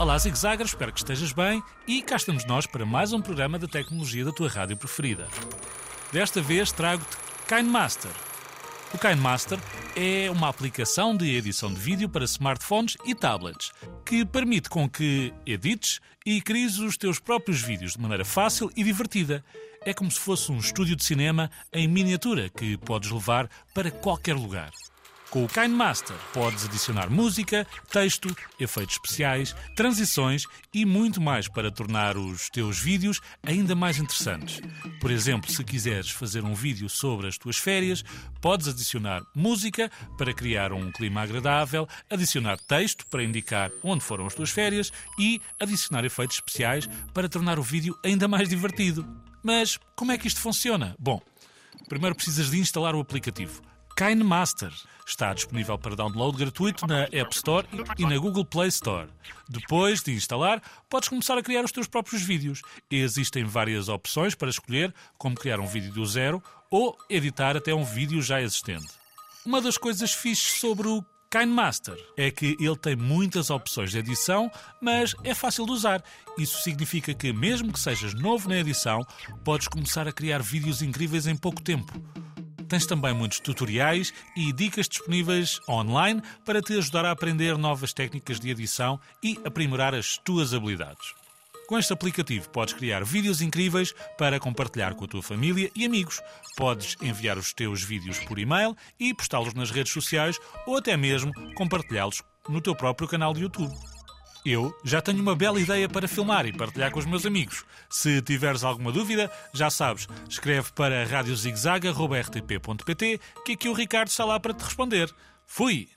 Olá, Zig Zagger, espero que estejas bem e cá estamos nós para mais um programa da tecnologia da tua rádio preferida. Desta vez trago-te KineMaster. O KineMaster é uma aplicação de edição de vídeo para smartphones e tablets que permite com que edites e cries os teus próprios vídeos de maneira fácil e divertida. É como se fosse um estúdio de cinema em miniatura que podes levar para qualquer lugar. Com o KineMaster podes adicionar música, texto, efeitos especiais, transições e muito mais para tornar os teus vídeos ainda mais interessantes. Por exemplo, se quiseres fazer um vídeo sobre as tuas férias, podes adicionar música para criar um clima agradável, adicionar texto para indicar onde foram as tuas férias e adicionar efeitos especiais para tornar o vídeo ainda mais divertido. Mas como é que isto funciona? Bom, primeiro precisas de instalar o aplicativo. KineMaster. Está disponível para download gratuito na App Store e na Google Play Store. Depois de instalar, podes começar a criar os teus próprios vídeos. Existem várias opções para escolher, como criar um vídeo do zero ou editar até um vídeo já existente. Uma das coisas fixes sobre o KineMaster é que ele tem muitas opções de edição, mas é fácil de usar. Isso significa que, mesmo que sejas novo na edição, podes começar a criar vídeos incríveis em pouco tempo. Tens também muitos tutoriais e dicas disponíveis online para te ajudar a aprender novas técnicas de edição e aprimorar as tuas habilidades. Com este aplicativo podes criar vídeos incríveis para compartilhar com a tua família e amigos. Podes enviar os teus vídeos por e-mail e postá-los nas redes sociais ou até mesmo compartilhá-los no teu próprio canal de YouTube. Eu já tenho uma bela ideia para filmar e partilhar com os meus amigos. Se tiveres alguma dúvida, já sabes, escreve para radiozigzag.rtp.pt que aqui o Ricardo está lá para te responder. Fui!